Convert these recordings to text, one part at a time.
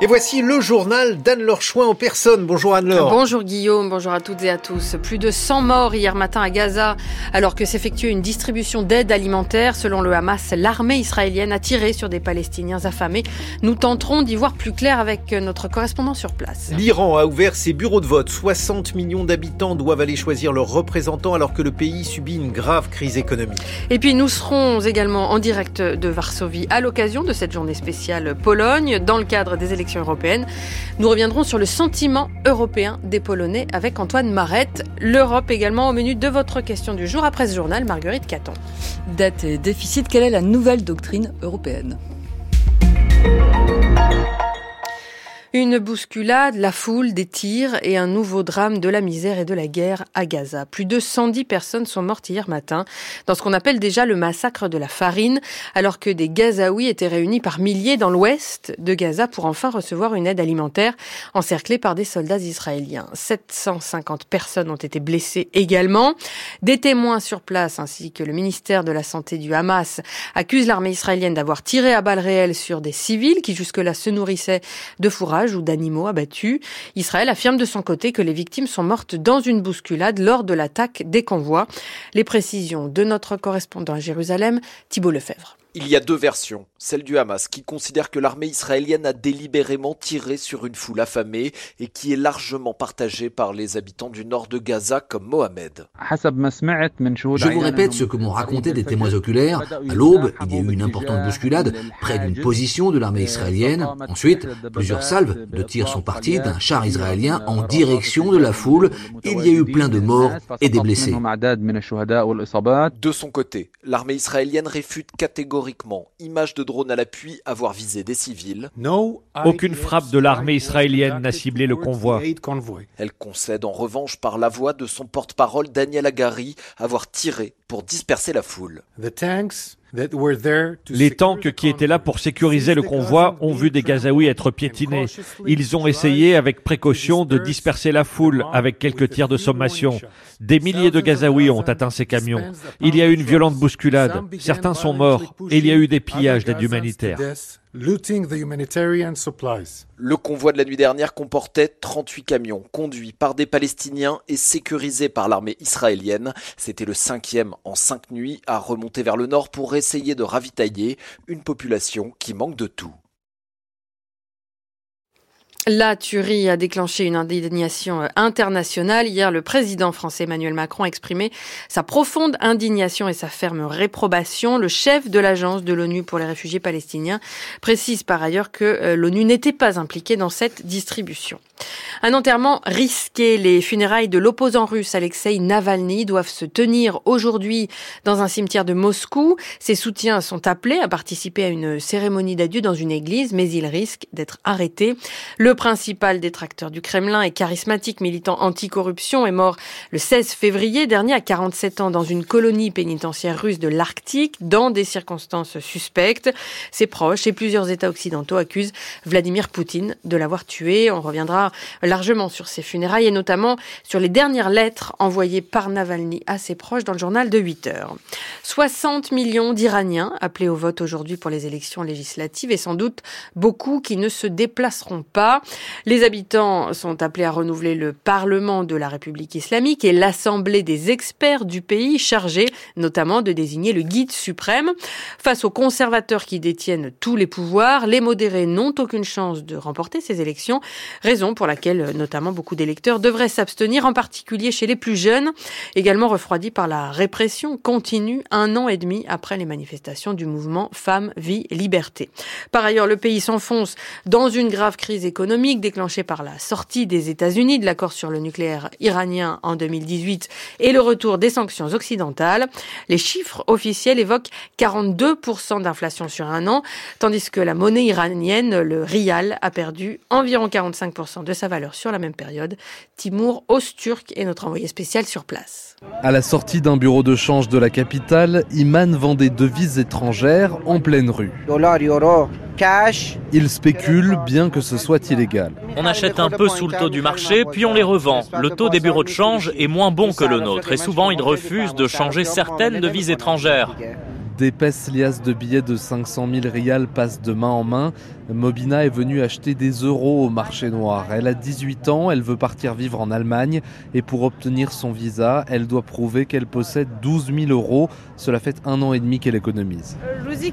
Et voici le journal d'Anne-Laure Chouin en personne. Bonjour Anne-Laure. Bonjour Guillaume, bonjour à toutes et à tous. Plus de 100 morts hier matin à Gaza alors que s'effectuait une distribution d'aide alimentaire. Selon le Hamas, l'armée israélienne a tiré sur des Palestiniens affamés. Nous tenterons d'y voir plus clair avec notre correspondant sur place. L'Iran a ouvert ses bureaux de vote. 60 millions d'habitants doivent aller choisir leurs représentants alors que le pays subit une grave crise économique. Et puis nous serons également en direct de Varsovie à l'occasion de cette journée spéciale Pologne dans le cadre des élections européenne. Nous reviendrons sur le sentiment européen des Polonais avec Antoine Marette. L'Europe également au menu de votre question du jour après ce journal, Marguerite Caton. Dette et déficit, quelle est la nouvelle doctrine européenne? Une bousculade, la foule, des tirs et un nouveau drame de la misère et de la guerre à Gaza. Plus de 110 personnes sont mortes hier matin dans ce qu'on appelle déjà le massacre de la farine, alors que des Gazaouis étaient réunis par milliers dans l'ouest de Gaza pour enfin recevoir une aide alimentaire encerclée par des soldats israéliens. 750 personnes ont été blessées également. Des témoins sur place ainsi que le ministère de la Santé du Hamas accusent l'armée israélienne d'avoir tiré à balles réelles sur des civils qui jusque-là se nourrissaient de fourrage ou d'animaux abattus. Israël affirme de son côté que les victimes sont mortes dans une bousculade lors de l'attaque des convois. Les précisions de notre correspondant à Jérusalem, Thibault Lefebvre. Il y a deux versions. Celle du Hamas, qui considère que l'armée israélienne a délibérément tiré sur une foule affamée et qui est largement partagée par les habitants du nord de Gaza comme Mohamed. Je vous répète ce que m'ont raconté des témoins oculaires. À l'aube, il y a eu une importante bousculade près d'une position de l'armée israélienne. Ensuite, plusieurs salves de tirs sont parties d'un char israélien en direction de la foule. Il y a eu plein de morts et des blessés. De son côté, l'armée israélienne réfute catégoriquement image de drone à l'appui, avoir visé des civils. Aucune frappe de l'armée israélienne n'a ciblé le convoi. Elle concède en revanche par la voix de son porte-parole Daniel Agari avoir tiré pour disperser la foule. Les tanks qui étaient là pour sécuriser le convoi ont vu des Gazaouis être piétinés. Ils ont essayé avec précaution de disperser la foule avec quelques tirs de sommation. Des milliers de Gazaouis ont atteint ces camions. Il y a eu une violente bousculade. Certains sont morts et il y a eu des pillages d'aide humanitaire. Le convoi de la nuit dernière comportait 38 camions conduits par des Palestiniens et sécurisés par l'armée israélienne. C'était le cinquième en cinq nuits à remonter vers le nord pour essayer de ravitailler une population qui manque de tout. La tuerie a déclenché une indignation euh, internationale. Hier, le président français Emmanuel Macron a exprimé sa profonde indignation et sa ferme réprobation. Le chef de l'agence de l'ONU pour les réfugiés palestiniens précise par ailleurs que euh, l'ONU n'était pas impliquée dans cette distribution. Un enterrement risqué. Les funérailles de l'opposant russe Alexei Navalny doivent se tenir aujourd'hui dans un cimetière de Moscou. Ses soutiens sont appelés à participer à une cérémonie d'adieu dans une église, mais ils risquent d'être arrêtés. Le principal détracteur du Kremlin et charismatique militant anticorruption est mort le 16 février dernier à 47 ans dans une colonie pénitentiaire russe de l'Arctique dans des circonstances suspectes. Ses proches et plusieurs États occidentaux accusent Vladimir Poutine de l'avoir tué. On reviendra largement sur ses funérailles et notamment sur les dernières lettres envoyées par Navalny à ses proches dans le journal de 8 heures. 60 millions d'Iraniens appelés au vote aujourd'hui pour les élections législatives et sans doute beaucoup qui ne se déplaceront pas. Les habitants sont appelés à renouveler le Parlement de la République islamique et l'Assemblée des experts du pays chargés notamment de désigner le guide suprême. Face aux conservateurs qui détiennent tous les pouvoirs, les modérés n'ont aucune chance de remporter ces élections, raison laquelle euh, notamment beaucoup d'électeurs devraient s'abstenir, en particulier chez les plus jeunes, également refroidis par la répression continue un an et demi après les manifestations du mouvement Femmes, Vie, Liberté. Par ailleurs, le pays s'enfonce dans une grave crise économique déclenchée par la sortie des États-Unis de l'accord sur le nucléaire iranien en 2018 et le retour des sanctions occidentales. Les chiffres officiels évoquent 42% d'inflation sur un an, tandis que la monnaie iranienne, le rial, a perdu environ 45% de sa valeur sur la même période. Timur Osturk est notre envoyé spécial sur place. À la sortie d'un bureau de change de la capitale, Iman vend des devises étrangères en pleine rue. Il spécule bien que ce soit illégal. On achète un peu sous le taux du marché, puis on les revend. Le taux des bureaux de change est moins bon que le nôtre et souvent ils refusent de changer certaines devises étrangères. D'épaisses liasses de billets de 500 000 rials passent de main en main. Mobina est venue acheter des euros au marché noir. Elle a 18 ans, elle veut partir vivre en Allemagne et pour obtenir son visa, elle doit prouver qu'elle possède 12 000 euros. Cela fait un an et demi qu'elle économise.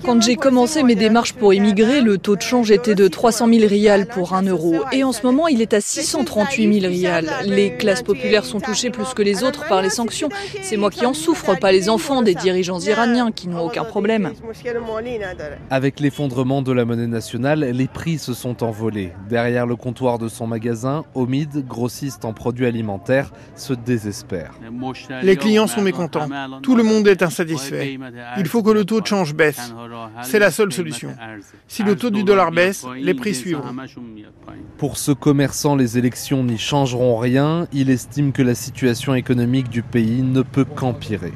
Quand j'ai commencé mes démarches pour émigrer, le taux de change était de 300 000 rials pour 1 euro et en ce moment il est à 638 000 rials. Les classes populaires sont touchées plus que les autres par les sanctions. C'est moi qui en souffre, pas les enfants des dirigeants iraniens qui n'ont aucun problème. Avec l'effondrement de la monnaie nationale, les prix se sont envolés. Derrière le comptoir de son magasin, Omid, grossiste en produits alimentaires, se désespère. Les clients sont mécontents. Tout le monde est insatisfait. Il faut que le taux de change baisse. C'est la seule solution. Si le taux du dollar baisse, les prix suivront. Pour ce commerçant, les élections n'y changeront rien. Il estime que la situation économique du pays ne peut qu'empirer.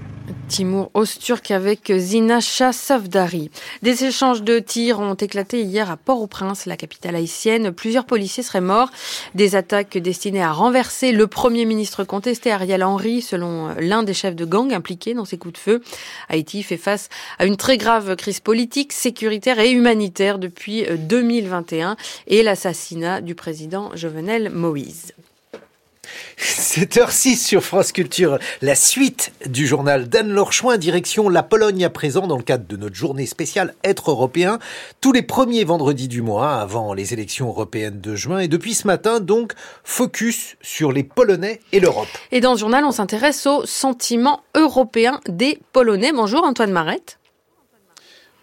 Timur Osturk avec Zina Safdari. Des échanges de tirs ont éclaté hier à Port-au-Prince, la capitale haïtienne. Plusieurs policiers seraient morts. Des attaques destinées à renverser le premier ministre contesté, Ariel Henry, selon l'un des chefs de gang impliqués dans ces coups de feu. Haïti fait face à une très grave crise politique, sécuritaire et humanitaire depuis 2021 et l'assassinat du président Jovenel Moïse. 7h06 sur France Culture, la suite du journal d'Anne-Laure Chouin, direction la Pologne à présent dans le cadre de notre journée spéciale Être européen, tous les premiers vendredis du mois avant les élections européennes de juin. Et depuis ce matin, donc, focus sur les Polonais et l'Europe. Et dans ce journal, on s'intéresse au sentiment européen des Polonais. Bonjour Antoine Marette.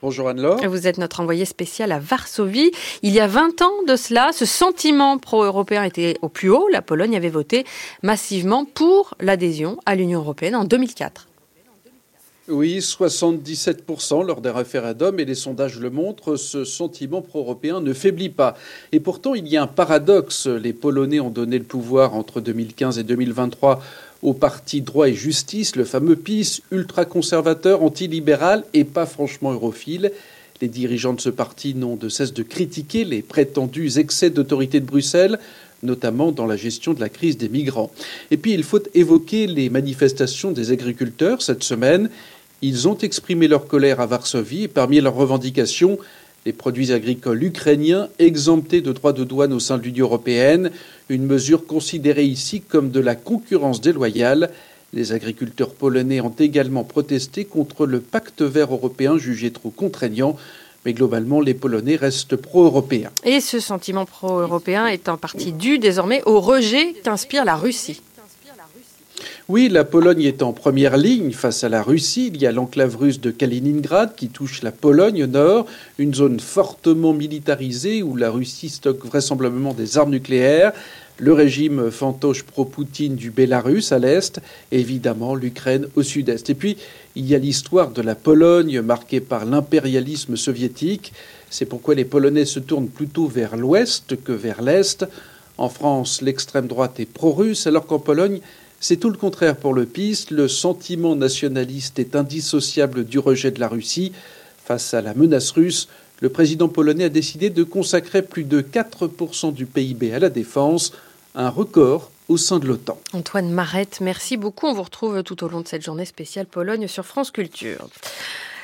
Bonjour Anne-Laure. Vous êtes notre envoyé spécial à Varsovie. Il y a 20 ans de cela, ce sentiment pro-européen était au plus haut. La Pologne avait voté massivement pour l'adhésion à l'Union européenne en 2004. Oui, 77% lors des référendums, et les sondages le montrent, ce sentiment pro-européen ne faiblit pas. Et pourtant, il y a un paradoxe. Les Polonais ont donné le pouvoir entre 2015 et 2023 au parti droit et justice, le fameux PIS, ultra-conservateur, antilibéral et pas franchement europhile. Les dirigeants de ce parti n'ont de cesse de critiquer les prétendus excès d'autorité de Bruxelles, notamment dans la gestion de la crise des migrants. Et puis il faut évoquer les manifestations des agriculteurs cette semaine. Ils ont exprimé leur colère à Varsovie et parmi leurs revendications, les produits agricoles ukrainiens exemptés de droits de douane au sein de l'Union européenne, une mesure considérée ici comme de la concurrence déloyale. Les agriculteurs polonais ont également protesté contre le pacte vert européen jugé trop contraignant. Mais globalement, les Polonais restent pro-européens. Et ce sentiment pro-européen est en partie dû désormais au rejet qu'inspire la Russie. Oui, la Pologne est en première ligne face à la Russie. Il y a l'enclave russe de Kaliningrad qui touche la Pologne au nord, une zone fortement militarisée où la Russie stocke vraisemblablement des armes nucléaires. Le régime fantoche pro-Poutine du Bélarus à l'est, évidemment l'Ukraine au sud-est. Et puis, il y a l'histoire de la Pologne marquée par l'impérialisme soviétique. C'est pourquoi les Polonais se tournent plutôt vers l'ouest que vers l'est. En France, l'extrême droite est pro-russe, alors qu'en Pologne, c'est tout le contraire pour le PIS. Le sentiment nationaliste est indissociable du rejet de la Russie. Face à la menace russe, le président polonais a décidé de consacrer plus de 4% du PIB à la défense, un record au sein de l'OTAN. Antoine Marette, merci beaucoup. On vous retrouve tout au long de cette journée spéciale Pologne sur France Culture.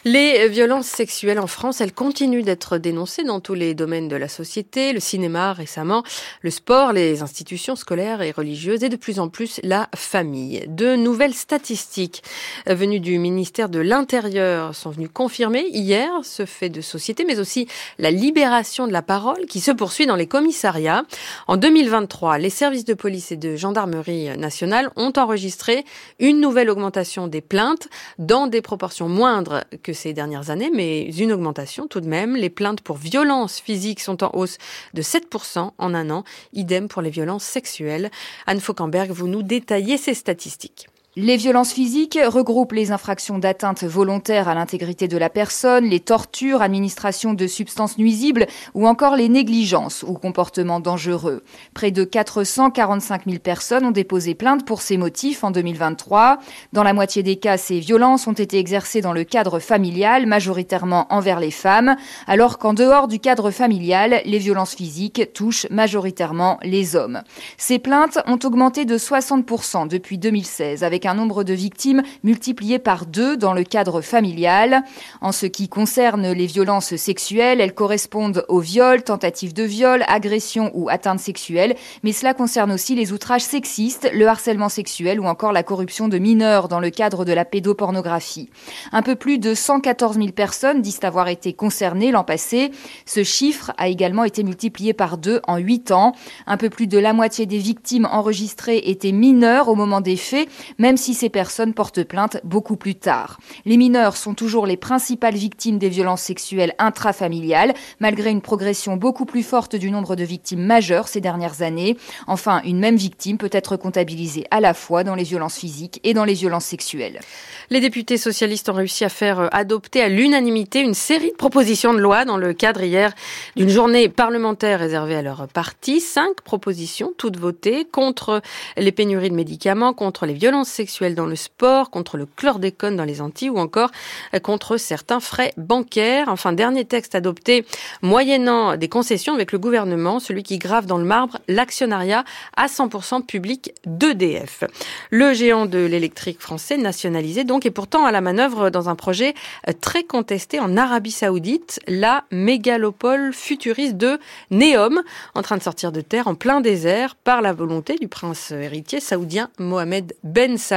Les violences sexuelles en France, elles continuent d'être dénoncées dans tous les domaines de la société, le cinéma récemment, le sport, les institutions scolaires et religieuses et de plus en plus la famille. De nouvelles statistiques venues du ministère de l'Intérieur sont venues confirmer hier ce fait de société, mais aussi la libération de la parole qui se poursuit dans les commissariats. En 2023, les services de police et de gendarmerie nationale ont enregistré une nouvelle augmentation des plaintes dans des proportions moindres que ces dernières années, mais une augmentation tout de même. Les plaintes pour violences physiques sont en hausse de 7% en un an. Idem pour les violences sexuelles. Anne Fauquemberg, vous nous détaillez ces statistiques. Les violences physiques regroupent les infractions d'atteinte volontaire à l'intégrité de la personne, les tortures, administration de substances nuisibles ou encore les négligences ou comportements dangereux. Près de 445 000 personnes ont déposé plainte pour ces motifs en 2023. Dans la moitié des cas, ces violences ont été exercées dans le cadre familial, majoritairement envers les femmes, alors qu'en dehors du cadre familial, les violences physiques touchent majoritairement les hommes. Ces plaintes ont augmenté de 60% depuis 2016 avec un nombre de victimes multiplié par deux dans le cadre familial. En ce qui concerne les violences sexuelles, elles correspondent au viol, tentative de viol, agression ou atteinte sexuelle, mais cela concerne aussi les outrages sexistes, le harcèlement sexuel ou encore la corruption de mineurs dans le cadre de la pédopornographie. Un peu plus de 114 000 personnes disent avoir été concernées l'an passé. Ce chiffre a également été multiplié par deux en huit ans. Un peu plus de la moitié des victimes enregistrées étaient mineures au moment des faits, même si ces personnes portent plainte beaucoup plus tard. Les mineurs sont toujours les principales victimes des violences sexuelles intrafamiliales, malgré une progression beaucoup plus forte du nombre de victimes majeures ces dernières années. Enfin, une même victime peut être comptabilisée à la fois dans les violences physiques et dans les violences sexuelles. Les députés socialistes ont réussi à faire euh, adopter à l'unanimité une série de propositions de loi dans le cadre hier d'une journée parlementaire réservée à leur parti. Cinq propositions, toutes votées, contre les pénuries de médicaments, contre les violences sexuelles dans le sport, contre le chlordécone dans les Antilles ou encore euh, contre certains frais bancaires. Enfin, dernier texte adopté moyennant des concessions avec le gouvernement, celui qui grave dans le marbre l'actionnariat à 100% public d'EDF. Le géant de l'électrique français nationalisé donc est pourtant à la manœuvre dans un projet euh, très contesté en Arabie Saoudite, la mégalopole futuriste de Neom, en train de sortir de terre en plein désert par la volonté du prince héritier saoudien Mohamed Ben Salman.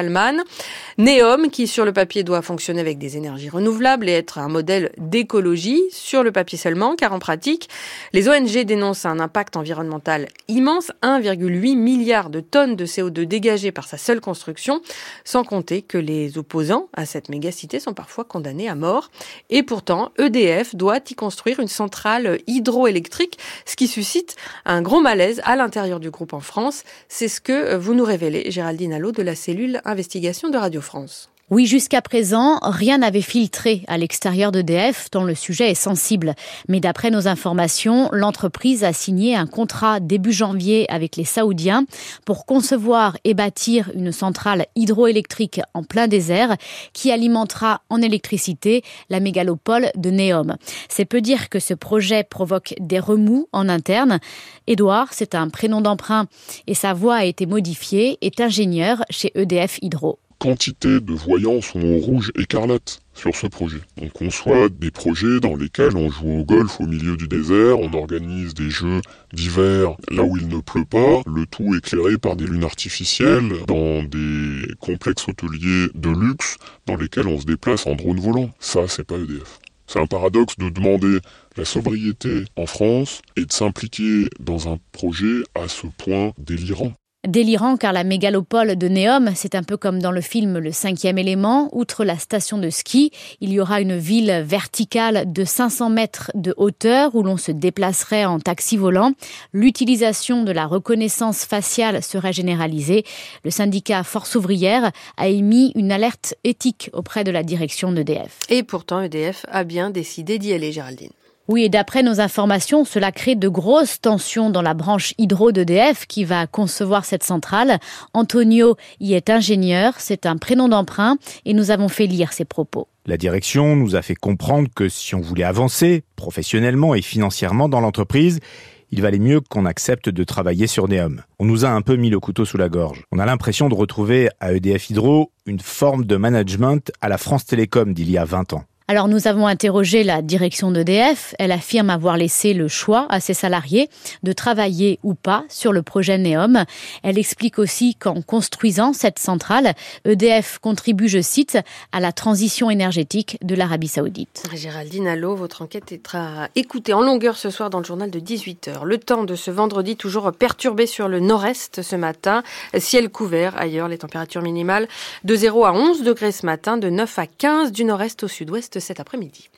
Neom, qui sur le papier doit fonctionner avec des énergies renouvelables et être un modèle d'écologie, sur le papier seulement, car en pratique, les ONG dénoncent un impact environnemental immense, 1,8 milliard de tonnes de CO2 dégagées par sa seule construction, sans compter que les opposants à cette mégacité sont parfois condamnés à mort. Et pourtant, EDF doit y construire une centrale hydroélectrique, ce qui suscite un gros malaise à l'intérieur du groupe en France. C'est ce que vous nous révélez, Géraldine Allot, de la cellule investigation de Radio France. Oui, jusqu'à présent, rien n'avait filtré à l'extérieur d'EDF, dont le sujet est sensible. Mais d'après nos informations, l'entreprise a signé un contrat début janvier avec les Saoudiens pour concevoir et bâtir une centrale hydroélectrique en plein désert qui alimentera en électricité la mégalopole de Neom. C'est peu dire que ce projet provoque des remous en interne. Édouard, c'est un prénom d'emprunt et sa voix a été modifiée, est ingénieur chez EDF Hydro quantité de voyants sont au rouge écarlate sur ce projet. On conçoit des projets dans lesquels on joue au golf au milieu du désert, on organise des jeux d'hiver là où il ne pleut pas, le tout éclairé par des lunes artificielles dans des complexes hôteliers de luxe dans lesquels on se déplace en drone volant. Ça, c'est pas EDF. C'est un paradoxe de demander la sobriété en France et de s'impliquer dans un projet à ce point délirant. Délirant car la mégalopole de Neom, c'est un peu comme dans le film Le cinquième élément. Outre la station de ski, il y aura une ville verticale de 500 mètres de hauteur où l'on se déplacerait en taxi volant. L'utilisation de la reconnaissance faciale serait généralisée. Le syndicat Force ouvrière a émis une alerte éthique auprès de la direction d'EDF. Et pourtant, EDF a bien décidé d'y aller, Géraldine. Oui, et d'après nos informations, cela crée de grosses tensions dans la branche hydro d'EDF qui va concevoir cette centrale. Antonio y est ingénieur, c'est un prénom d'emprunt et nous avons fait lire ses propos. La direction nous a fait comprendre que si on voulait avancer professionnellement et financièrement dans l'entreprise, il valait mieux qu'on accepte de travailler sur Neom. On nous a un peu mis le couteau sous la gorge. On a l'impression de retrouver à EDF Hydro une forme de management à la France Télécom d'il y a 20 ans. Alors nous avons interrogé la direction d'EDF. Elle affirme avoir laissé le choix à ses salariés de travailler ou pas sur le projet Neom. Elle explique aussi qu'en construisant cette centrale, EDF contribue, je cite, à la transition énergétique de l'Arabie saoudite. Géraldine Allo, votre enquête est écoutée en longueur ce soir dans le journal de 18h. Le temps de ce vendredi toujours perturbé sur le nord-est ce matin. Ciel couvert ailleurs, les températures minimales de 0 à 11 degrés ce matin, de 9 à 15 du nord-est au sud-ouest cet après-midi.